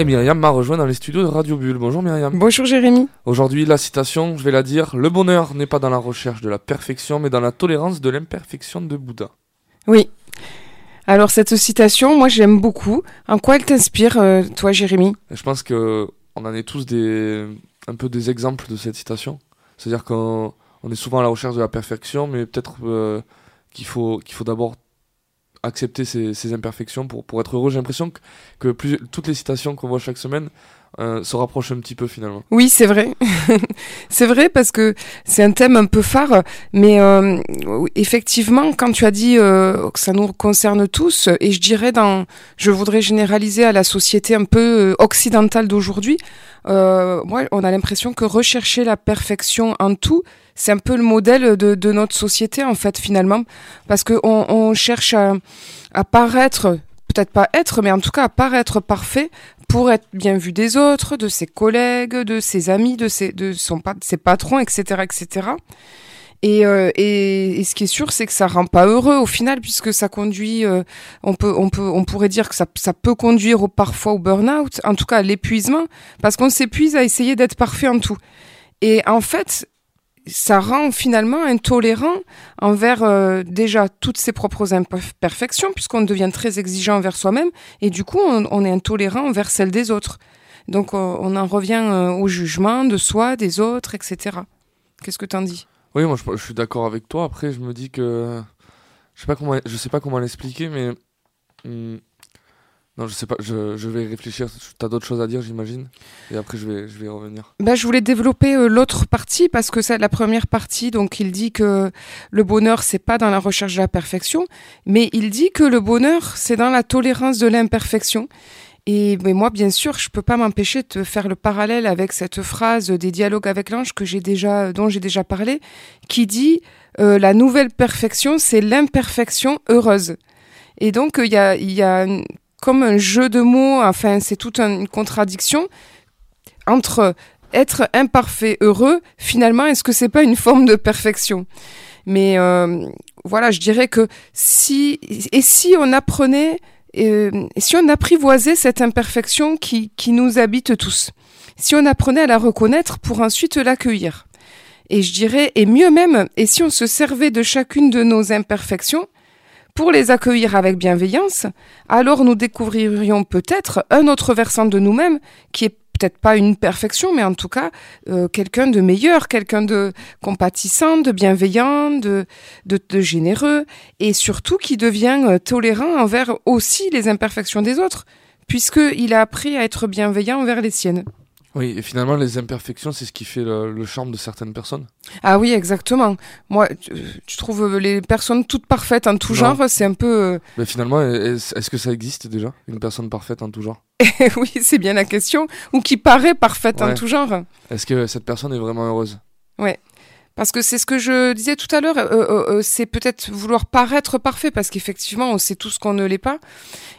Et Myriam m'a rejoint dans les studios de Radio Bulle. Bonjour Myriam. Bonjour Jérémy. Aujourd'hui, la citation, je vais la dire Le bonheur n'est pas dans la recherche de la perfection, mais dans la tolérance de l'imperfection de Bouddha. Oui. Alors, cette citation, moi j'aime beaucoup. En quoi elle t'inspire, euh, toi Jérémy? Je pense que on en est tous des, un peu des exemples de cette citation. C'est-à-dire qu'on on est souvent à la recherche de la perfection, mais peut-être euh, qu'il faut, qu'il faut d'abord accepter ses, imperfections pour, être heureux. J'ai l'impression que, que plus, toutes les citations qu'on voit chaque semaine euh, se rapprochent un petit peu finalement. Oui, c'est vrai. c'est vrai parce que c'est un thème un peu phare, mais euh, effectivement, quand tu as dit euh, que ça nous concerne tous, et je dirais dans, je voudrais généraliser à la société un peu occidentale d'aujourd'hui, moi, on a l'impression que rechercher la perfection en tout, c'est un peu le modèle de, de, notre société en fait finalement, parce qu'on on cherche à, à paraître, peut-être pas être, mais en tout cas paraître parfait pour être bien vu des autres, de ses collègues, de ses amis, de ses, de son, de ses patrons, etc., etc. Et, euh, et, et, ce qui est sûr, c'est que ça rend pas heureux au final, puisque ça conduit, euh, on peut, on peut, on pourrait dire que ça, ça peut conduire au, parfois au burn-out, en tout cas à l'épuisement, parce qu'on s'épuise à essayer d'être parfait en tout. Et en fait, ça rend finalement intolérant envers euh, déjà toutes ses propres imperfections, puisqu'on devient très exigeant envers soi-même, et du coup, on, est intolérant envers celles des autres. Donc, euh, on en revient euh, au jugement de soi, des autres, etc. Qu'est-ce que tu en dis? Oui, moi, je, suis d'accord avec toi. Après, je me dis que je sais pas comment, je sais pas comment l'expliquer, mais hmm, non, je sais pas, je, vais réfléchir. Tu as d'autres choses à dire, j'imagine Et après, je vais, je vais revenir. Bah, je voulais développer euh, l'autre partie parce que c'est la première partie. Donc, il dit que le bonheur, c'est pas dans la recherche de la perfection, mais il dit que le bonheur, c'est dans la tolérance de l'imperfection. Et mais moi, bien sûr, je peux pas m'empêcher de faire le parallèle avec cette phrase des dialogues avec l'ange que j'ai déjà, dont j'ai déjà parlé, qui dit euh, la nouvelle perfection, c'est l'imperfection heureuse. Et donc, il y a, y a comme un jeu de mots, enfin c'est toute une contradiction entre être imparfait, heureux, finalement, est-ce que c'est pas une forme de perfection? Mais euh, voilà, je dirais que si et si on apprenait, euh, si on apprivoisait cette imperfection qui, qui nous habite tous, si on apprenait à la reconnaître pour ensuite l'accueillir, et je dirais, et mieux même, et si on se servait de chacune de nos imperfections pour les accueillir avec bienveillance, alors nous découvririons peut-être un autre versant de nous-mêmes qui est peut-être pas une perfection, mais en tout cas euh, quelqu'un de meilleur, quelqu'un de compatissant, de bienveillant, de, de, généreux, et surtout qui devient euh, tolérant envers aussi les imperfections des autres, puisqu'il a appris à être bienveillant envers les siennes. Oui, et finalement, les imperfections, c'est ce qui fait le, charme de certaines personnes. Ah oui, exactement. Moi, tu, trouves les personnes toutes parfaites en tout genre, c'est un peu... Euh, Mais finalement, est-ce que ça existe déjà, une personne parfaite en tout genre? Oui, c'est bien la question. Ou qui paraît parfaite en tout genre. Est-ce que cette personne est vraiment heureuse? Oui. Parce que c'est ce que je disais tout à l'heure, euh, euh, c'est peut-être vouloir paraître parfait, parce qu'effectivement, on sait tous qu'on ne l'est pas.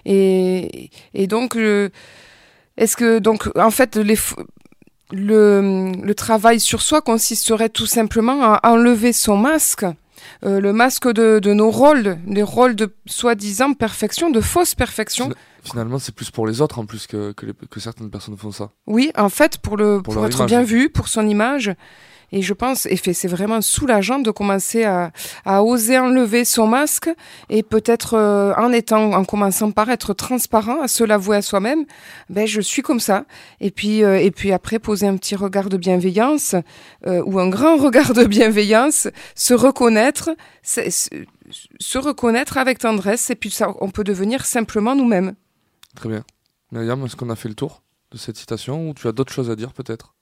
Et, et donc... Est-ce que donc en fait les, le, le, travail sur soi consisterait tout simplement à enlever son masque, euh, le masque de, de, nos rôles, les rôles de soi-disant perfection, de fausse perfection? Finalement, c'est plus pour les autres en plus que, que, que, certaines personnes font ça. Oui, en fait, pour, le, pour, être bien vu, pour son image. Et je pense, et c'est vraiment soulageant de commencer à, oser enlever son masque et peut-être euh, en commençant par être transparent, à se l'avouer à soi-même, ben je suis comme ça. Et puis, euh, et puis après poser un petit regard de bienveillance euh, ou un grand regard de bienveillance, se reconnaître, se reconnaître avec tendresse et puis ça, on peut devenir simplement nous-mêmes. Très bien. Myriam, est-ce qu'on a fait le tour de cette citation ou tu as d'autres choses à dire peut-être?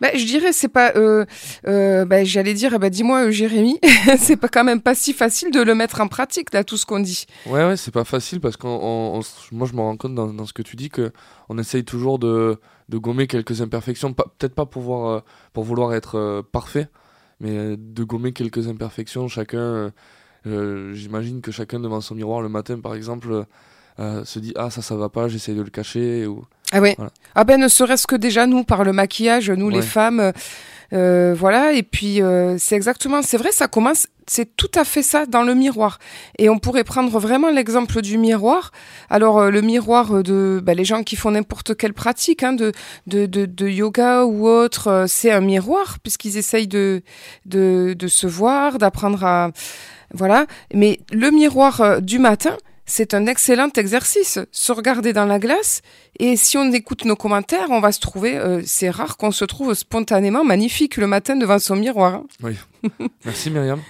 Bah, je dirais c'est pas euh, euh, bah, j'allais dire bah dis-moi euh, Jérémy c'est pas quand même pas si facile de le mettre en pratique là tout ce qu'on dit. Ouais ouais c'est pas facile parce que moi je me rends compte dans, ce que tu dis que on essaye toujours de, de gommer quelques imperfections. Peut-être pas pour voir, pour vouloir être parfait mais de gommer quelques imperfections chacun j'imagine que chacun devant son miroir le matin par exemple se dit ah ça ça va pas j'essaye de le cacher ah oui. Ah ben ne serait-ce que déjà nous par le maquillage, nous les femmes. Euh, voilà, et puis euh, c'est exactement, c'est vrai, ça commence, c'est tout à fait ça dans le miroir. Et on pourrait prendre vraiment l'exemple du miroir. Alors euh, le miroir de bah, les gens qui font n'importe quelle pratique, hein, de, de, de, de, yoga ou autre, euh, c'est un miroir puisqu'ils essayent de, de, de se voir, d'apprendre à voilà. Mais le miroir euh, du matin, c'est un excellent exercice. Se regarder dans la glace et si on écoute nos commentaires, on va se trouver. Euh, c'est rare qu'on se trouve spontanément magnifique le matin devant son miroir. hein. Oui. Merci Myriam.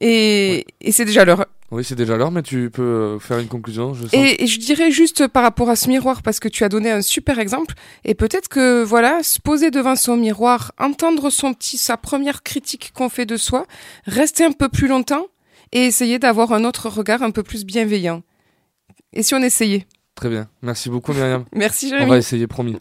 Et, et c'est déjà l'heure. Oui, c'est déjà l'heure, mais tu peux euh, faire une conclusion. Je. Et, et je dirais juste par rapport à ce miroir, parce que tu as donné un super exemple, et peut-être que voilà, se poser devant son miroir, entendre son petit, sa première critique qu'on fait de soi, rester un peu plus longtemps et essayer d'avoir un autre regard un peu plus bienveillant. Et si on essayait? Très bien. Merci beaucoup Myriam. Merci On Jérémy. va essayer, promis.